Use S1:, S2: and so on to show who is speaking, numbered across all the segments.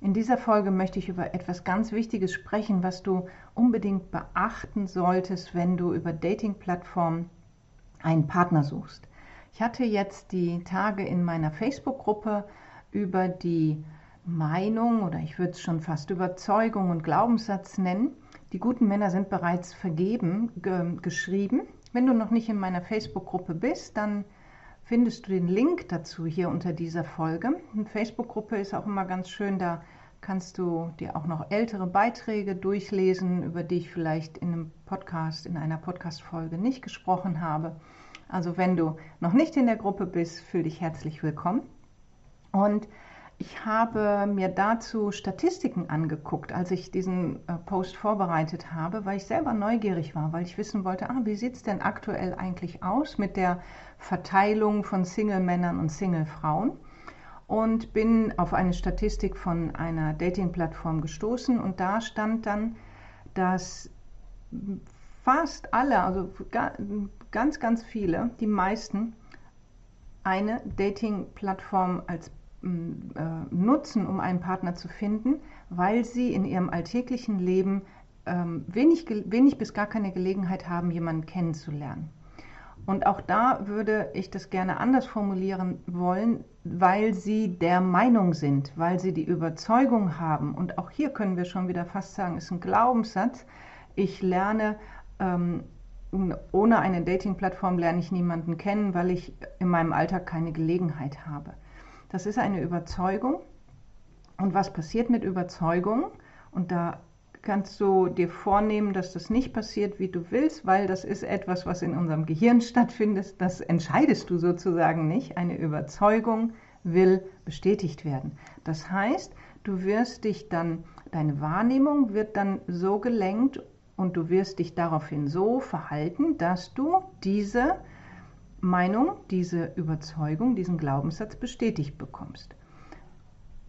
S1: In dieser Folge möchte ich über etwas ganz Wichtiges sprechen, was du unbedingt beachten solltest, wenn du über Dating-Plattformen einen Partner suchst. Ich hatte jetzt die Tage in meiner Facebook-Gruppe über die Meinung oder ich würde es schon fast Überzeugung und Glaubenssatz nennen. Die guten Männer sind bereits vergeben ge geschrieben. Wenn du noch nicht in meiner Facebook-Gruppe bist, dann findest du den Link dazu hier unter dieser Folge. Eine Facebook-Gruppe ist auch immer ganz schön, da kannst du dir auch noch ältere Beiträge durchlesen, über die ich vielleicht in einem Podcast, in einer Podcast-Folge nicht gesprochen habe. Also wenn du noch nicht in der Gruppe bist, fühl dich herzlich willkommen. Und ich habe mir dazu Statistiken angeguckt, als ich diesen äh, Post vorbereitet habe, weil ich selber neugierig war, weil ich wissen wollte, ah, wie sieht es denn aktuell eigentlich aus mit der Verteilung von Single-Männern und Single-Frauen? Und bin auf eine Statistik von einer Dating-Plattform gestoßen und da stand dann, dass fast alle, also ganz, ganz viele, die meisten, eine Dating-Plattform als nutzen, um einen Partner zu finden, weil sie in ihrem alltäglichen Leben ähm, wenig, wenig bis gar keine Gelegenheit haben, jemanden kennenzulernen. Und auch da würde ich das gerne anders formulieren wollen, weil sie der Meinung sind, weil sie die Überzeugung haben. Und auch hier können wir schon wieder fast sagen, ist ein Glaubenssatz. Ich lerne ähm, ohne eine Dating-Plattform lerne ich niemanden kennen, weil ich in meinem Alltag keine Gelegenheit habe. Das ist eine Überzeugung. Und was passiert mit Überzeugung? Und da kannst du dir vornehmen, dass das nicht passiert, wie du willst, weil das ist etwas, was in unserem Gehirn stattfindet. Das entscheidest du sozusagen nicht. Eine Überzeugung will bestätigt werden. Das heißt, du wirst dich dann, deine Wahrnehmung wird dann so gelenkt und du wirst dich daraufhin so verhalten, dass du diese Meinung, diese Überzeugung, diesen Glaubenssatz bestätigt bekommst.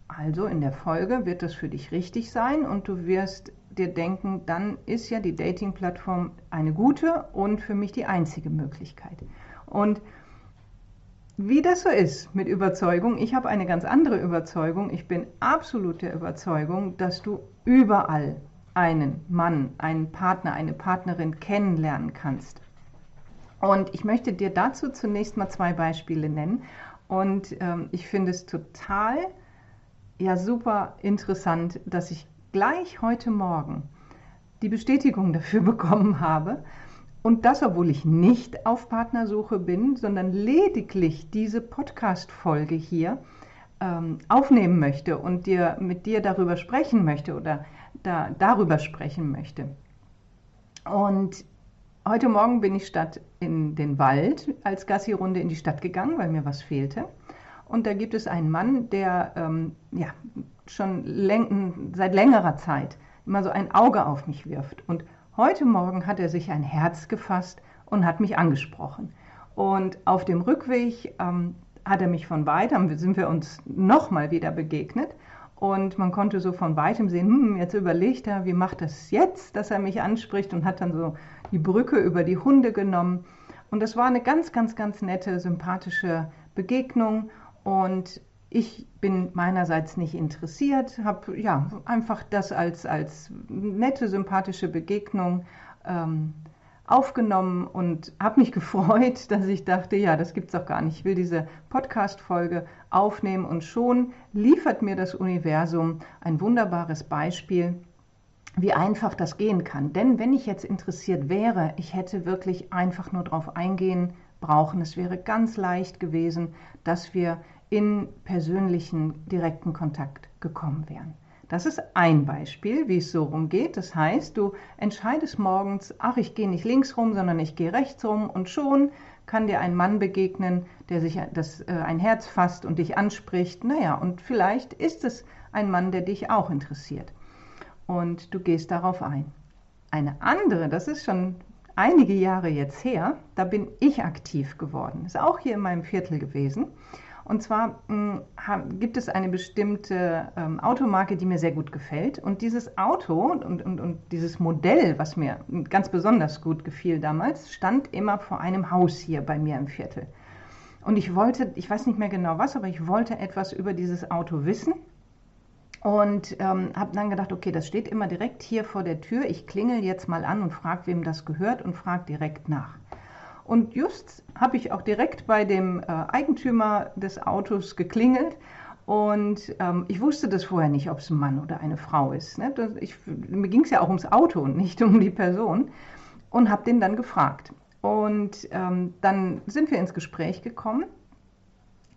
S1: Also in der Folge wird das für dich richtig sein und du wirst dir denken, dann ist ja die Dating-Plattform eine gute und für mich die einzige Möglichkeit. Und wie das so ist mit Überzeugung, ich habe eine ganz andere Überzeugung. Ich bin absolut der Überzeugung, dass du überall einen Mann, einen Partner, eine Partnerin kennenlernen kannst. Und ich möchte dir dazu zunächst mal zwei Beispiele nennen. Und ähm, ich finde es total, ja, super interessant, dass ich gleich heute Morgen die Bestätigung dafür bekommen habe. Und das, obwohl ich nicht auf Partnersuche bin, sondern lediglich diese Podcast-Folge hier ähm, aufnehmen möchte und dir, mit dir darüber sprechen möchte oder da, darüber sprechen möchte. Und Heute Morgen bin ich statt in den Wald als Gassi-Runde in die Stadt gegangen, weil mir was fehlte. Und da gibt es einen Mann, der ähm, ja, schon läng seit längerer Zeit immer so ein Auge auf mich wirft. Und heute Morgen hat er sich ein Herz gefasst und hat mich angesprochen. Und auf dem Rückweg ähm, hat er mich von weitem, sind wir uns nochmal wieder begegnet. Und man konnte so von weitem sehen, hm, jetzt überlegt er, wie macht das jetzt, dass er mich anspricht und hat dann so die Brücke über die Hunde genommen. Und das war eine ganz, ganz, ganz nette, sympathische Begegnung. Und ich bin meinerseits nicht interessiert, habe ja einfach das als, als nette, sympathische Begegnung ähm, aufgenommen und habe mich gefreut, dass ich dachte, ja, das gibt es auch gar nicht. Ich will diese Podcast-Folge aufnehmen und schon liefert mir das Universum ein wunderbares Beispiel, wie einfach das gehen kann. Denn wenn ich jetzt interessiert wäre, ich hätte wirklich einfach nur darauf eingehen brauchen. Es wäre ganz leicht gewesen, dass wir in persönlichen, direkten Kontakt gekommen wären. Das ist ein Beispiel, wie es so rumgeht. Das heißt, du entscheidest morgens, ach, ich gehe nicht links rum, sondern ich gehe rechts rum und schon kann dir ein Mann begegnen, der sich das, äh, ein Herz fasst und dich anspricht. Naja, und vielleicht ist es ein Mann, der dich auch interessiert. Und du gehst darauf ein. Eine andere, das ist schon einige Jahre jetzt her, da bin ich aktiv geworden. Ist auch hier in meinem Viertel gewesen. Und zwar mh, hm, gibt es eine bestimmte ähm, Automarke, die mir sehr gut gefällt. Und dieses Auto und, und, und dieses Modell, was mir ganz besonders gut gefiel damals, stand immer vor einem Haus hier bei mir im Viertel. Und ich wollte, ich weiß nicht mehr genau was, aber ich wollte etwas über dieses Auto wissen Und ähm, habe dann gedacht, okay, das steht immer direkt hier vor der Tür. Ich klingel jetzt mal an und frage, wem das gehört und frage direkt nach. Und just habe ich auch direkt bei dem äh, Eigentümer des Autos geklingelt. Und ähm, ich wusste das vorher nicht, ob es ein Mann oder eine Frau ist. Ne? Das, ich, mir ging es ja auch ums Auto und nicht um die Person. Und habe den dann gefragt. Und ähm, dann sind wir ins Gespräch gekommen.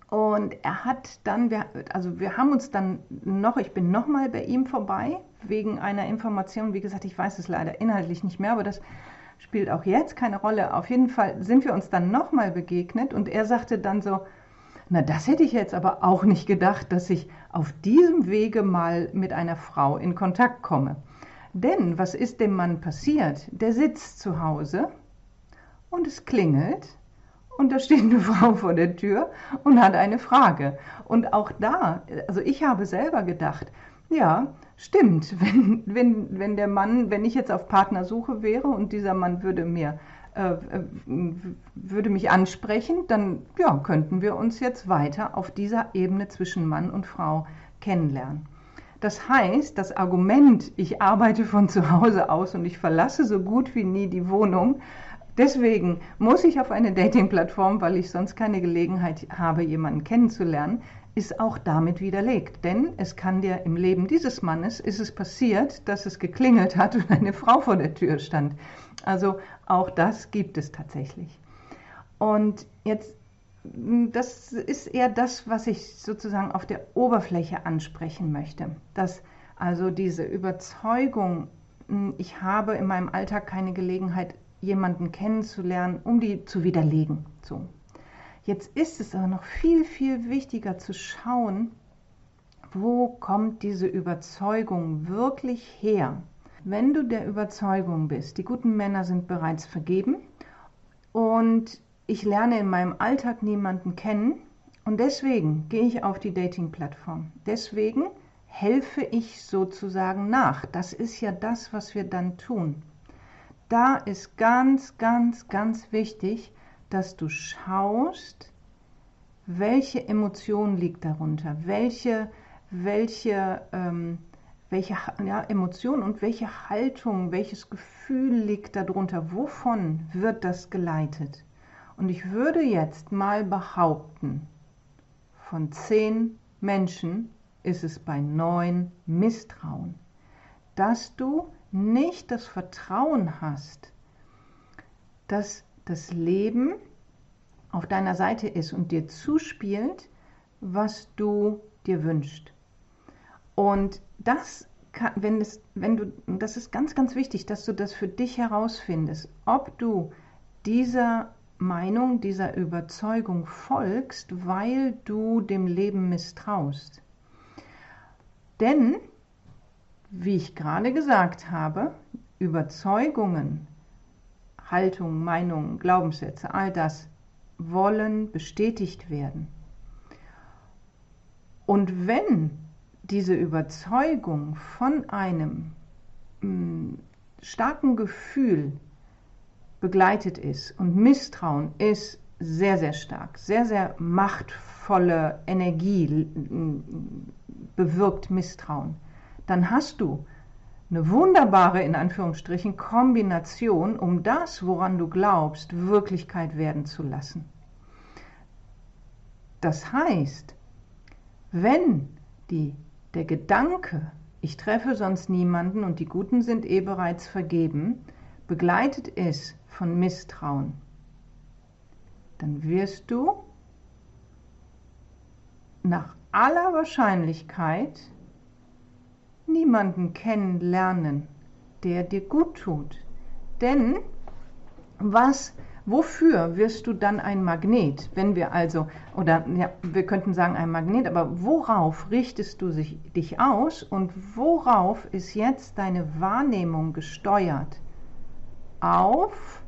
S1: Und er hat dann, wir, also wir haben uns dann noch, ich bin nochmal bei ihm vorbei, wegen einer Information. Wie gesagt, ich weiß es leider inhaltlich nicht mehr, aber das spielt auch jetzt keine Rolle. Auf jeden Fall sind wir uns dann nochmal begegnet und er sagte dann so, na, das hätte ich jetzt aber auch nicht gedacht, dass ich auf diesem Wege mal mit einer Frau in Kontakt komme. Denn was ist dem Mann passiert? Der sitzt zu Hause und es klingelt und da steht eine Frau vor der Tür und hat eine Frage. Und auch da, also ich habe selber gedacht, ja, stimmt, wenn, wenn, wenn der Mann, wenn ich jetzt auf Partnersuche wäre und dieser Mann würde mir äh, würde mich ansprechen, dann ja, könnten wir uns jetzt weiter auf dieser Ebene zwischen Mann und Frau kennenlernen. Das heißt, das Argument, ich arbeite von zu Hause aus und ich verlasse so gut wie nie die Wohnung, Deswegen muss ich auf eine Dating-Plattform, weil ich sonst keine Gelegenheit habe, jemanden kennenzulernen, ist auch damit widerlegt. Denn es kann dir im Leben dieses Mannes, ist es passiert, dass es geklingelt hat und eine Frau vor der Tür stand. Also auch das gibt es tatsächlich. Und jetzt, das ist eher das, was ich sozusagen auf der Oberfläche ansprechen möchte. Dass also diese Überzeugung, ich habe in meinem Alltag keine Gelegenheit, jemanden kennenzulernen, um die zu widerlegen. So. Jetzt ist es aber noch viel, viel wichtiger zu schauen, wo kommt diese Überzeugung wirklich her? Wenn du der Überzeugung bist, die guten Männer sind bereits vergeben und ich lerne in meinem Alltag niemanden kennen und deswegen gehe ich auf die Dating-Plattform. Deswegen helfe ich sozusagen nach. Das ist ja das, was wir dann tun da ist ganz, ganz, ganz wichtig, dass du schaust, welche Emotion liegt darunter, welche, welche, ähm, welche ja, Emotion und welche Haltung, welches Gefühl liegt darunter, wovon wird das geleitet. Und ich würde jetzt mal behaupten, von zehn Menschen ist es bei neun Misstrauen, dass du nicht das Vertrauen hast, dass das Leben auf deiner Seite ist und dir zuspielt, was du dir wünschst. Und das kann, wenn, es, wenn du, das ist ganz, ganz wichtig, dass du das für dich herausfindest, ob du dieser Meinung, dieser Überzeugung folgst, weil du dem Leben misstraust. Denn wie ich gerade gesagt habe, Überzeugungen, Haltungen, Meinungen, Glaubenssätze, all das wollen bestätigt werden. Und wenn diese Überzeugung von einem mh, mm, starken Gefühl begleitet ist und Misstrauen ist sehr, sehr stark, sehr, sehr machtvolle Energie bewirkt Misstrauen, dann hast du eine wunderbare, in Anführungsstrichen, Kombination, um das, woran du glaubst, Wirklichkeit werden zu lassen. Das heißt, wenn die, der Gedanke, ich treffe sonst niemanden und die Guten sind eh bereits vergeben, begleitet ist von Misstrauen, dann wirst du nach aller Wahrscheinlichkeit niemanden kennenlernen, der dir gut tut. Denn was, wofür wirst du dann ein Magnet? Wenn wir also, oder ja, wir könnten sagen ein Magnet, aber worauf richtest du sich, dich aus und worauf ist jetzt deine Wahrnehmung gesteuert? Auf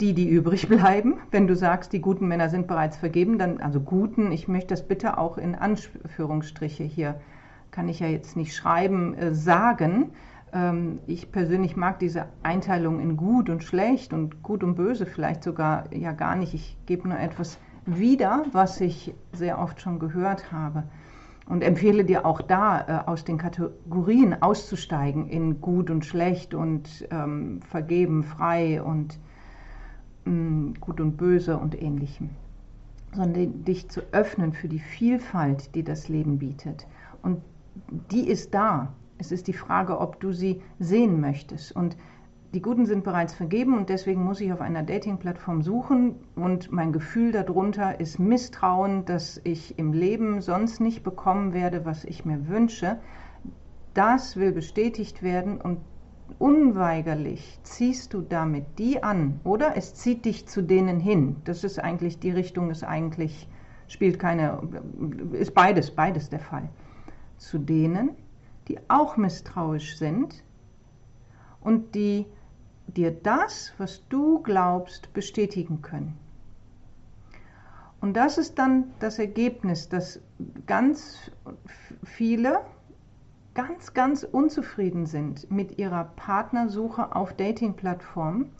S1: die, die übrig bleiben. Wenn du sagst, die guten Männer sind bereits vergeben, dann, also guten, ich möchte das bitte auch in Anführungsstriche hier kann ich ja jetzt nicht schreiben, äh, sagen. Ähm, ich persönlich mag diese Einteilung in gut und schlecht und gut und böse vielleicht sogar ja gar nicht. Ich gebe nur etwas wieder, was ich sehr oft schon gehört habe. und empfehle dir auch da äh, aus den Kategorien auszusteigen in gut und schlecht und ähm, vergeben, frei und mh, mm, gut und böse und ähnlichem, sondern dich zu öffnen für die Vielfalt, die das Leben bietet. Und die ist da. Es ist die Frage, ob du sie sehen möchtest. Und die Guten sind bereits vergeben und deswegen muss ich auf einer Dating-Plattform suchen und mein Gefühl darunter ist Misstrauen, dass ich im Leben sonst nicht bekommen werde, was ich mir wünsche. Das will bestätigt werden und unweigerlich ziehst du damit die an oder es zieht dich zu denen hin. Das ist eigentlich die Richtung, ist eigentlich spielt keine, ist beides, beides der Fall. Zu denen, die auch misstrauisch sind und die dir das, was du glaubst, bestätigen können. Und das ist dann das Ergebnis, dass ganz viele ganz, ganz unzufrieden sind mit ihrer Partnersuche auf Dating-Plattformen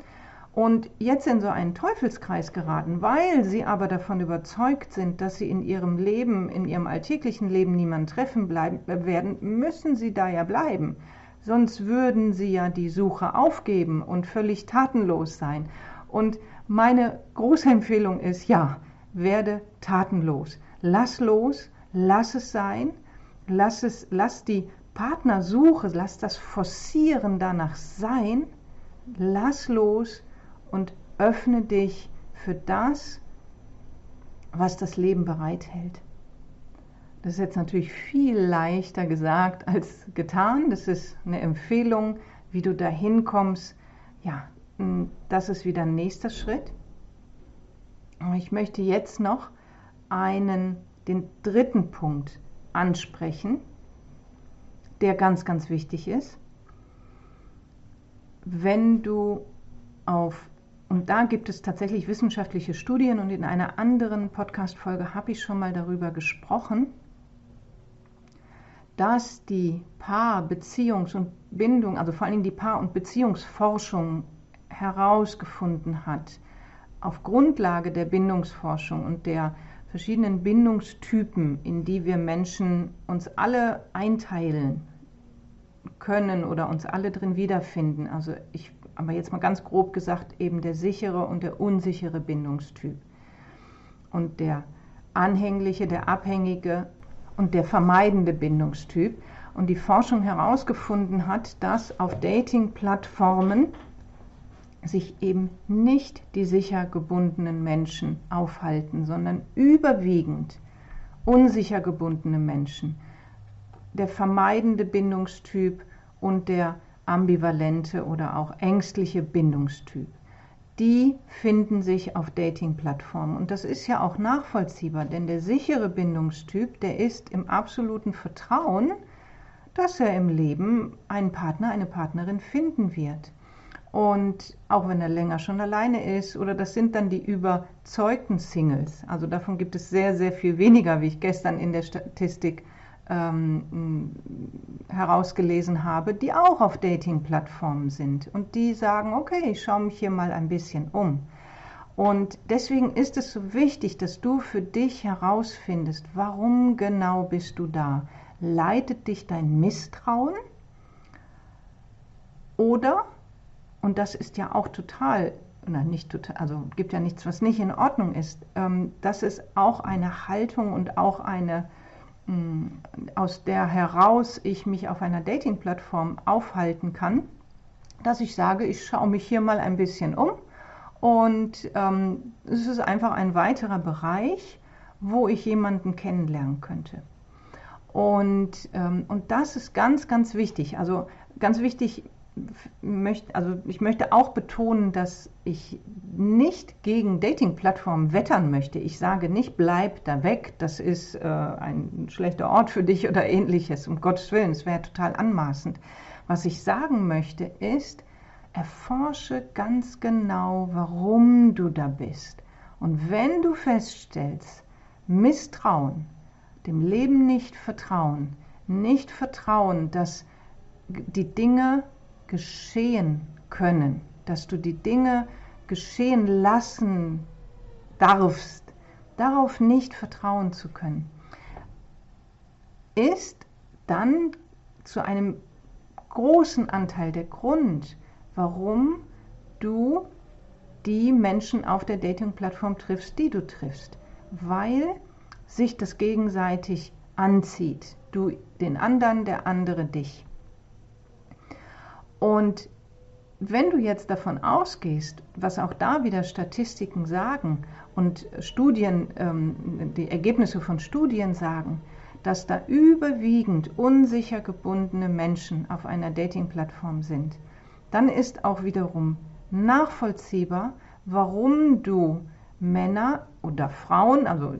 S1: und jetzt in so einen Teufelskreis geraten, weil sie aber davon überzeugt sind, dass sie in ihrem Leben, in ihrem alltäglichen Leben niemanden treffen bleiben, werden, müssen sie da ja bleiben sonst würden sie ja die Suche aufgeben und völlig tatenlos sein. Und meine große Empfehlung ist, ja, werde tatenlos. Lass los, lass es sein, lass, es, lass die Partnersuche, lass das Forcieren danach sein, lass los und öffne dich für das, was das Leben bereithält. Das ist jetzt natürlich viel leichter gesagt als getan. Das ist eine Empfehlung, wie du da hinkommst. Ja, das ist wieder ein nächster Schritt. Ich möchte jetzt noch einen, den dritten Punkt ansprechen, der ganz, ganz wichtig ist. Wenn du auf, und da gibt es tatsächlich wissenschaftliche Studien und in einer anderen Podcast-Folge habe ich schon mal darüber gesprochen, dass die Paar-, Beziehungs- und Bindung, also vor allem die Paar- und Beziehungsforschung herausgefunden hat, auf Grundlage der Bindungsforschung und der verschiedenen Bindungstypen, in die wir Menschen uns alle einteilen können oder uns alle drin wiederfinden. Also ich, aber jetzt mal ganz grob gesagt, eben der sichere und der unsichere Bindungstyp. Und der anhängliche, der abhängige und der vermeidende Bindungstyp. Und die Forschung herausgefunden hat, dass auf Dating-Plattformen sich eben nicht die sicher gebundenen Menschen aufhalten, sondern überwiegend unsicher gebundene Menschen. Der vermeidende Bindungstyp und der ambivalente oder auch ängstliche Bindungstyp die finden sich auf Dating-Plattformen. Und das ist ja auch nachvollziehbar, denn der sichere Bindungstyp, der ist im absoluten Vertrauen, dass er im Leben einen Partner, eine Partnerin finden wird. Und auch wenn er länger schon alleine ist, oder das sind dann die überzeugten Singles. Also davon gibt es sehr, sehr viel weniger, wie ich gestern in der Statistik ähm, herausgelesen habe, die auch auf Dating-Plattformen sind und die sagen, okay, ich schaue mich hier mal ein bisschen um. Und deswegen ist es so wichtig, dass du für dich herausfindest, warum genau bist du da? Leitet dich dein Misstrauen? Oder, und das ist ja auch total, na, nicht total, also gibt ja nichts, was nicht in Ordnung ist, ähm, das ist auch eine Haltung und auch eine aus der heraus ich mich auf einer Dating-Plattform aufhalten kann, dass ich sage, ich schaue mich hier mal ein bisschen um und ähm, es ist einfach ein weiterer Bereich, wo ich jemanden kennenlernen könnte. Und, ähm, und das ist ganz, ganz wichtig. Also ganz wichtig möchte, also ich möchte auch betonen, dass ich nicht gegen Dating-Plattformen wettern möchte. Ich sage nicht, bleib da weg, das ist äh, ein schlechter Ort für dich oder ähnliches. Um Gottes Willen, es wäre total anmaßend. Was ich sagen möchte ist, erforsche ganz genau, warum du da bist. Und wenn du feststellst, Misstrauen, dem Leben nicht vertrauen, nicht vertrauen, dass die Dinge geschehen können, dass du die Dinge geschehen lassen darfst, darauf nicht vertrauen zu können, ist dann zu einem großen Anteil der Grund, warum du die Menschen auf der Dating-Plattform triffst, die du triffst. Weil sich das gegenseitig anzieht. Du den anderen, der andere dich. Und wenn du jetzt davon ausgehst, was auch da wieder Statistiken sagen und Studien, ähm, die Ergebnisse von Studien sagen, dass da überwiegend unsicher gebundene Menschen auf einer Dating-Plattform sind, dann ist auch wiederum nachvollziehbar, warum du Männer oder Frauen, also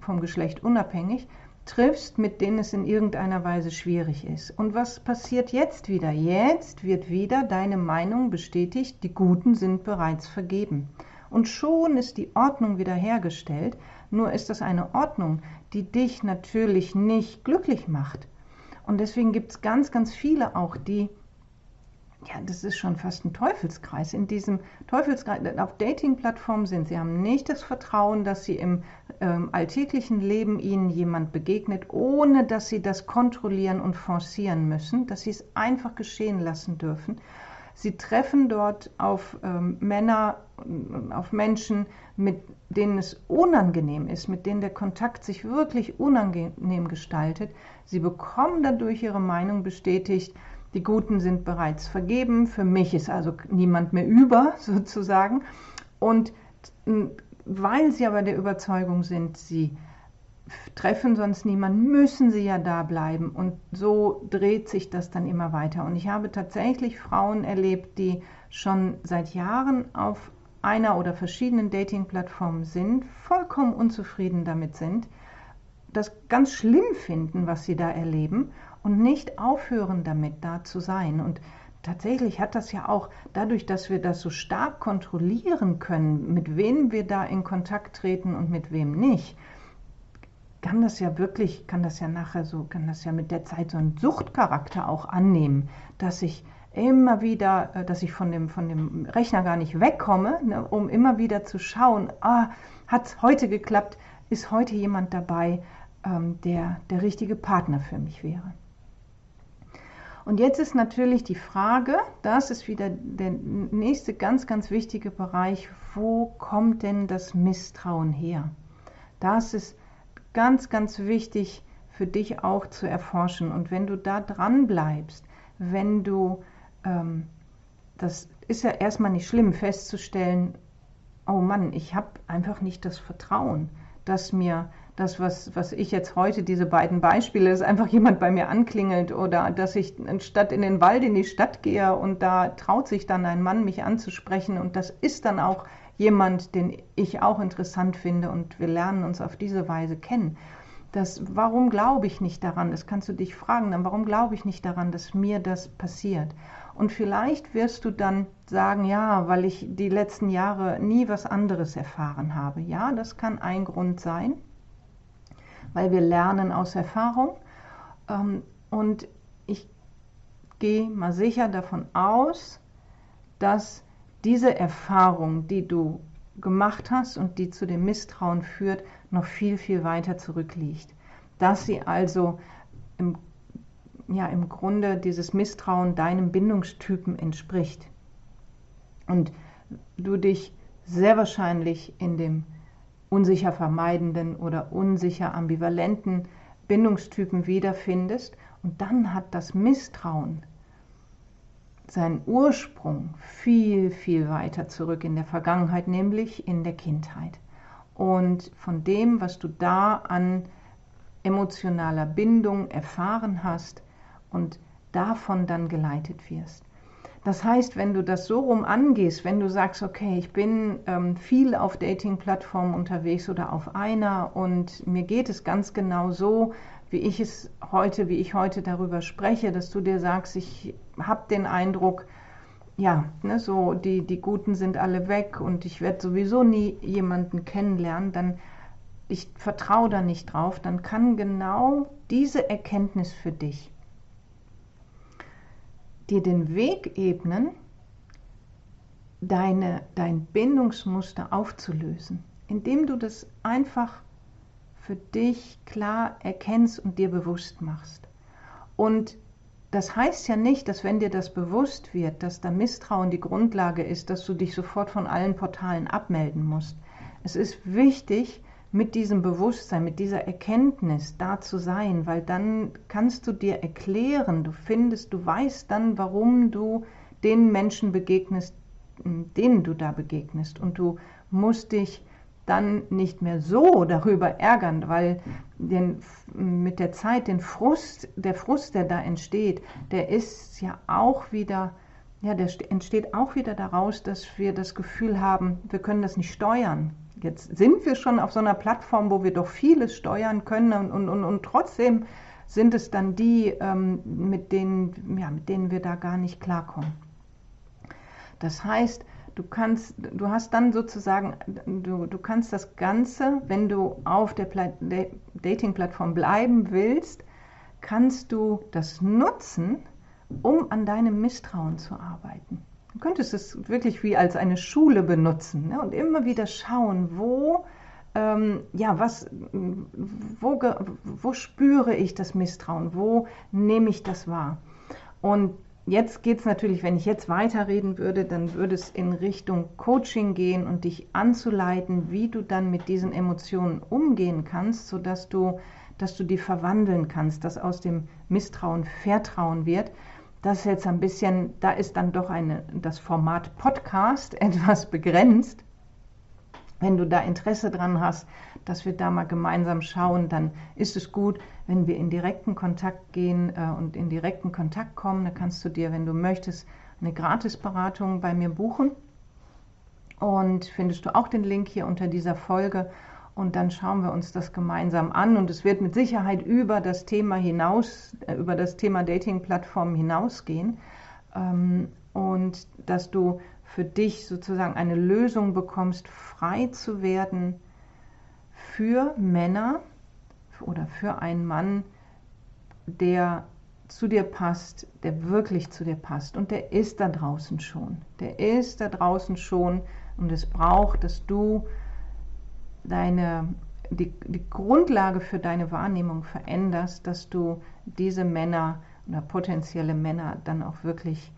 S1: vom Geschlecht unabhängig, triffst, mit denen es in irgendeiner Weise schwierig ist. Und was passiert jetzt wieder? Jetzt wird wieder deine Meinung bestätigt, die Guten sind bereits vergeben. Und schon ist die Ordnung wiederhergestellt, nur ist das eine Ordnung, die dich natürlich nicht glücklich macht. Und deswegen gibt es ganz, ganz viele auch, die ja, das ist schon fast ein Teufelskreis. In diesem Teufelskreis, auf Dating-Plattformen sind sie, haben nicht das Vertrauen, dass sie im ähm, alltäglichen Leben ihnen jemand begegnet, ohne dass sie das kontrollieren und forcieren müssen, dass sie es einfach geschehen lassen dürfen. Sie treffen dort auf ähm, Männer, auf Menschen, mit denen es unangenehm ist, mit denen der Kontakt sich wirklich unangenehm gestaltet. Sie bekommen dadurch ihre Meinung bestätigt, die Guten sind bereits vergeben, für mich ist also niemand mehr über sozusagen. Und weil sie aber der Überzeugung sind, sie treffen sonst niemanden, müssen sie ja da bleiben. Und so dreht sich das dann immer weiter. Und ich habe tatsächlich Frauen erlebt, die schon seit Jahren auf einer oder verschiedenen Dating-Plattformen sind, vollkommen unzufrieden damit sind, das ganz schlimm finden, was sie da erleben und nicht aufhören damit da zu sein. Und tatsächlich hat das ja auch dadurch, dass wir das so stark kontrollieren können, mit wem wir da in Kontakt treten und mit wem nicht, kann das ja wirklich, kann das ja nachher so, kann das ja mit der Zeit so einen Suchtcharakter auch annehmen, dass ich immer wieder, äh, dass ich von dem, von dem Rechner gar nicht wegkomme, ne, um immer wieder zu schauen, ah, hat es heute geklappt, ist heute jemand dabei, ähm, der der richtige Partner für mich wäre. Und jetzt ist natürlich die Frage, das ist wieder der nächste ganz, ganz wichtige Bereich, wo kommt denn das Misstrauen her? Das ist ganz, ganz wichtig für dich auch zu erforschen. Und wenn du da dran bleibst, wenn du, ähm, das ist ja erstmal nicht schlimm festzustellen, oh Mann, ich habe einfach nicht das Vertrauen, dass mir das, was, was ich jetzt heute, diese beiden Beispiele, dass einfach jemand bei mir anklingelt oder dass ich statt in den Wald in die Stadt gehe und da traut sich dann ein Mann, mich anzusprechen und das ist dann auch jemand, den ich auch interessant finde und wir lernen uns auf diese Weise kennen. Das, warum glaube ich nicht daran? Das kannst du dich fragen, dann warum glaube ich nicht daran, dass mir das passiert? Und vielleicht wirst du dann sagen, ja, weil ich die letzten Jahre nie was anderes erfahren habe. Ja, das kann ein Grund sein weil wir lernen aus Erfahrung. Ähm, und ich gehe mal sicher davon aus, dass diese Erfahrung, die du gemacht hast und die zu dem Misstrauen führt, noch viel, viel weiter zurückliegt. Dass sie also im, ja, im Grunde dieses Misstrauen deinem Bindungstypen entspricht. Und du dich sehr wahrscheinlich in dem unsicher vermeidenden oder unsicher ambivalenten Bindungstypen wiederfindest. Und dann hat das Misstrauen seinen Ursprung viel, viel weiter zurück in der Vergangenheit, nämlich in der Kindheit. Und von dem, was du da an emotionaler Bindung erfahren hast und davon dann geleitet wirst. Das heißt, wenn du das so rum angehst, wenn du sagst, okay, ich bin ähm, viel auf Dating-Plattformen unterwegs oder auf einer und mir geht es ganz genau so, wie ich es heute, wie ich heute darüber spreche, dass du dir sagst, ich habe den Eindruck, ja, ne, so die, die Guten sind alle weg und ich werde sowieso nie jemanden kennenlernen, dann ich vertraue da nicht drauf, dann kann genau diese Erkenntnis für dich dir den Weg ebnen, deine, dein Bindungsmuster aufzulösen, indem du das einfach für dich klar erkennst und dir bewusst machst. Und das heißt ja nicht, dass wenn dir das bewusst wird, dass da Misstrauen die Grundlage ist, dass du dich sofort von allen Portalen abmelden musst. Es ist wichtig, mit diesem Bewusstsein, mit dieser Erkenntnis da zu sein, weil dann kannst du dir erklären, du findest, du weißt dann, warum du den Menschen begegnest, denen du da begegnest. Und du musst dich dann nicht mehr so darüber ärgern, weil den, mit der Zeit den Frust, der Frust, der da entsteht, der ist ja auch wieder, ja, der entsteht auch wieder daraus, dass wir das Gefühl haben, wir können das nicht steuern. Jetzt sind wir schon auf so einer Plattform, wo wir doch vieles steuern können und, und, und, trotzdem sind es dann die, ähm, mit, denen, ja, mit denen wir da gar nicht klarkommen. Das heißt, du kannst, du hast dann sozusagen, du, du kannst das Ganze, wenn du auf der Dating-Plattform bleiben willst, kannst du das nutzen, um an deinem Misstrauen zu arbeiten. Du könntest es wirklich wie als eine Schule benutzen ne? und immer wieder schauen, wo, ähm, ja, was, wo, wo spüre ich das Misstrauen, wo nehme ich das wahr. Und jetzt geht es natürlich, wenn ich jetzt weiterreden würde, dann würde es in Richtung Coaching gehen und dich anzuleiten, wie du dann mit diesen Emotionen umgehen kannst, sodass du, dass du die verwandeln kannst, dass aus dem Misstrauen Vertrauen wird das ist jetzt ein bisschen, da ist dann doch eine, das Format Podcast etwas begrenzt. Wenn du da Interesse dran hast, dass wir da mal gemeinsam schauen, dann ist es gut, wenn wir in direkten Kontakt gehen äh, und in direkten Kontakt kommen. Da kannst du dir, wenn du möchtest, eine Gratisberatung bei mir buchen. Und findest du auch den Link hier unter dieser Folge und dann schauen wir uns das gemeinsam an und es wird mit Sicherheit über das Thema hinaus, äh, über das Thema Dating-Plattformen hinausgehen ähm, und dass du für dich sozusagen eine Lösung bekommst, frei zu werden für Männer oder für einen Mann, der zu dir passt, der wirklich zu dir passt. Und der ist da draußen schon. Der ist da draußen schon und es braucht, dass du deine, die, die Grundlage für deine Wahrnehmung veränderst, dass du diese Männer oder potenzielle Männer dann auch wirklich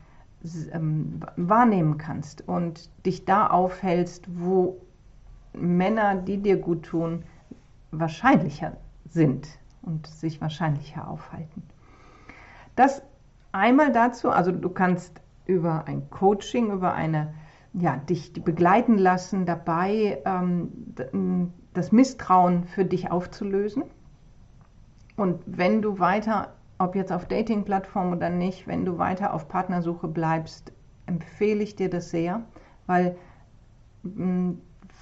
S1: ähm, wahrnehmen kannst und dich da aufhältst, wo Männer, die dir gut tun, wahrscheinlicher sind und sich wahrscheinlicher aufhalten. Das einmal dazu, also du kannst über ein Coaching, über eine ja, dich begleiten lassen, dabei ähm, das Misstrauen für dich aufzulösen. Und wenn du weiter, ob jetzt auf Dating-Plattformen oder nicht, wenn du weiter auf Partnersuche bleibst, empfehle ich dir das sehr, weil mh,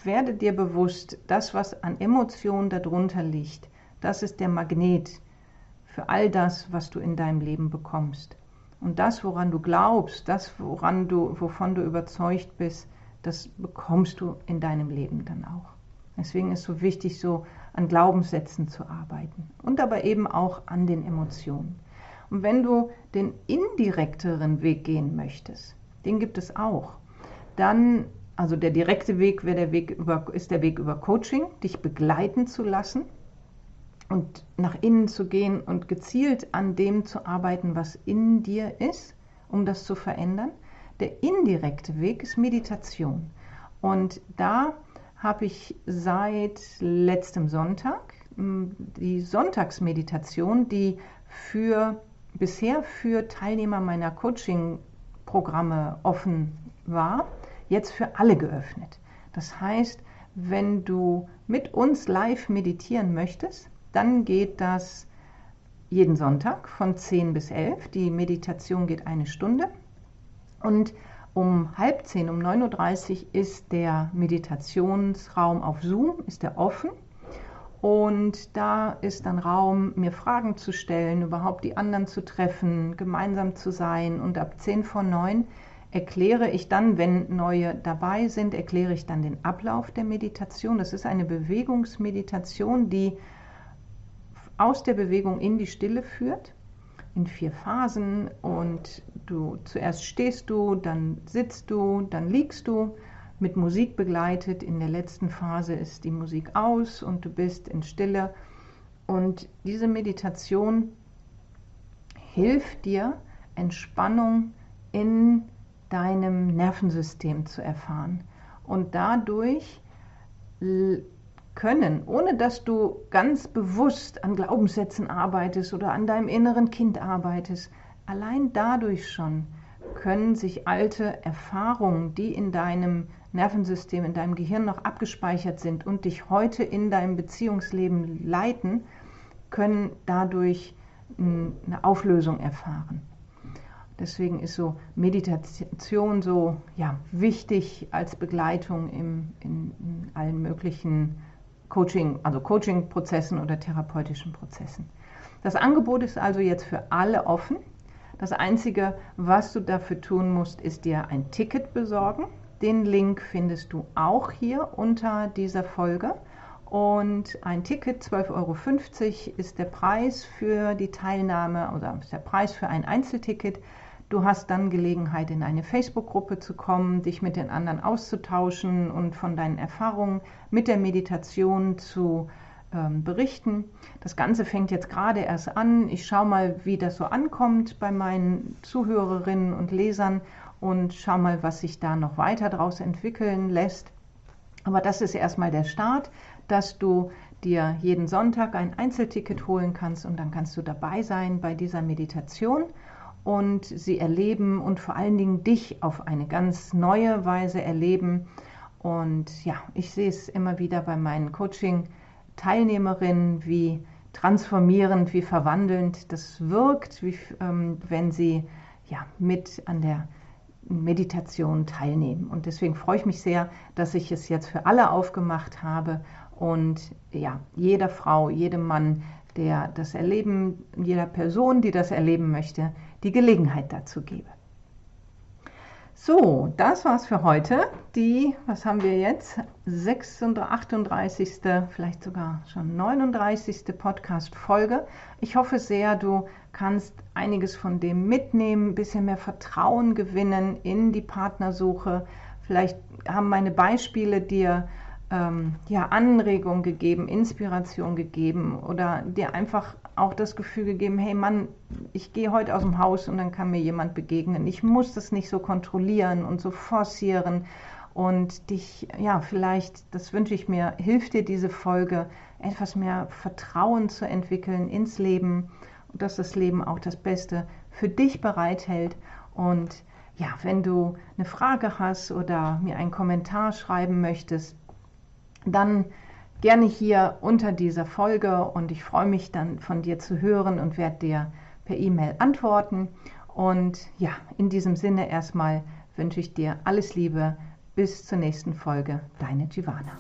S1: werde dir bewusst, das, was an Emotionen darunter liegt, das ist der Magnet für all das, was du in deinem Leben bekommst. Und das, woran du glaubst, das, woran du, wovon du überzeugt bist, das bekommst du in deinem Leben dann auch. Deswegen ist es so wichtig, so an Glaubenssätzen zu arbeiten und aber eben auch an den Emotionen. Und wenn du den indirekteren Weg gehen möchtest, den gibt es auch, dann, also der direkte Weg, der Weg über, ist der Weg über Coaching, dich begleiten zu lassen und nach innen zu gehen und gezielt an dem zu arbeiten, was in dir ist, um das zu verändern. Der indirekte Weg ist Meditation. Und da habe ich seit letztem Sonntag hm, die Sonntagsmeditation, die für bisher für Teilnehmer meiner Coaching-Programme offen war, jetzt für alle geöffnet. Das heißt, wenn du mit uns live meditieren möchtest, dann geht das jeden Sonntag von 10 bis 11. Die Meditation geht eine Stunde. Und um halb zehn, um 9.30 Uhr ist der Meditationsraum auf Zoom, ist der offen. Und da ist dann Raum, mir Fragen zu stellen, überhaupt die anderen zu treffen, gemeinsam zu sein. Und ab 10 vor 9 erkläre ich dann, wenn neue dabei sind, erkläre ich dann den Ablauf der Meditation. Das ist eine Bewegungsmeditation, die aus der Bewegung in die Stille führt, in vier Phasen. Und du zuerst stehst du, dann sitzt du, dann liegst du, mit Musik begleitet. In der letzten Phase ist die Musik aus und du bist in Stille. Und diese Meditation hilft dir, Entspannung in deinem Nervensystem zu erfahren. Und dadurch können, ohne dass du ganz bewusst an Glaubenssätzen arbeitest oder an deinem inneren Kind arbeitest, allein dadurch schon können sich alte Erfahrungen, die in deinem Nervensystem, in deinem Gehirn noch abgespeichert sind und dich heute in deinem Beziehungsleben leiten, können dadurch eine Auflösung erfahren. Deswegen ist so Meditation so ja, wichtig als Begleitung im, in, in allen möglichen Coaching, also Coaching-Prozessen oder therapeutischen Prozessen. Das Angebot ist also jetzt für alle offen. Das Einzige, was du dafür tun musst, ist dir ein Ticket besorgen. Den Link findest du auch hier unter dieser Folge. Und ein Ticket, 12,50 Euro, ist der Preis für die Teilnahme oder ist der Preis für ein Einzelticket. Du hast dann Gelegenheit, in eine Facebook-Gruppe zu kommen, dich mit den anderen auszutauschen und von deinen Erfahrungen mit der Meditation zu ähm, berichten. Das Ganze fängt jetzt gerade erst an. Ich schaue mal, wie das so ankommt bei meinen Zuhörerinnen und Lesern und schaue mal, was sich da noch weiter daraus entwickeln lässt. Aber das ist erstmal der Start, dass du dir jeden Sonntag ein Einzelticket holen kannst und dann kannst du dabei sein bei dieser Meditation und sie erleben und vor allen Dingen dich auf eine ganz neue Weise erleben. Und ja, ich sehe es immer wieder bei meinen Coaching-Teilnehmerinnen, wie transformierend, wie verwandelnd das wirkt, wie, ähm, wenn sie ja, mit an der Meditation teilnehmen. Und deswegen freue ich mich sehr, dass ich es jetzt für alle aufgemacht habe und ja, jeder Frau, jedem Mann, der das erleben, jeder Person, die das erleben möchte, die Gelegenheit dazu gebe. So, das war's für heute. Die, was haben wir jetzt? 38. vielleicht sogar schon 39. Podcast-Folge. Ich hoffe sehr, du kannst einiges von dem mitnehmen, ein bisschen mehr Vertrauen gewinnen in die Partnersuche. Vielleicht haben meine Beispiele dir ähm, ja, Anregung gegeben, Inspiration gegeben oder dir einfach auch das Gefühl gegeben, hey Mann, ich gehe heute aus dem Haus und dann kann mir jemand begegnen. Ich muss das nicht so kontrollieren und so forcieren und dich, ja, vielleicht, das wünsche ich mir, hilft dir diese Folge, etwas mehr Vertrauen zu entwickeln ins Leben und dass das Leben auch das Beste für dich bereithält und ja, wenn du eine Frage hast oder mir einen Kommentar schreiben möchtest, dann gerne hier unter dieser Folge und ich freue mich dann von dir zu hören und werde dir per E-Mail antworten. Und ja, in diesem Sinne erstmal wünsche ich dir alles Liebe. Bis zur nächsten Folge. Deine Giovanna.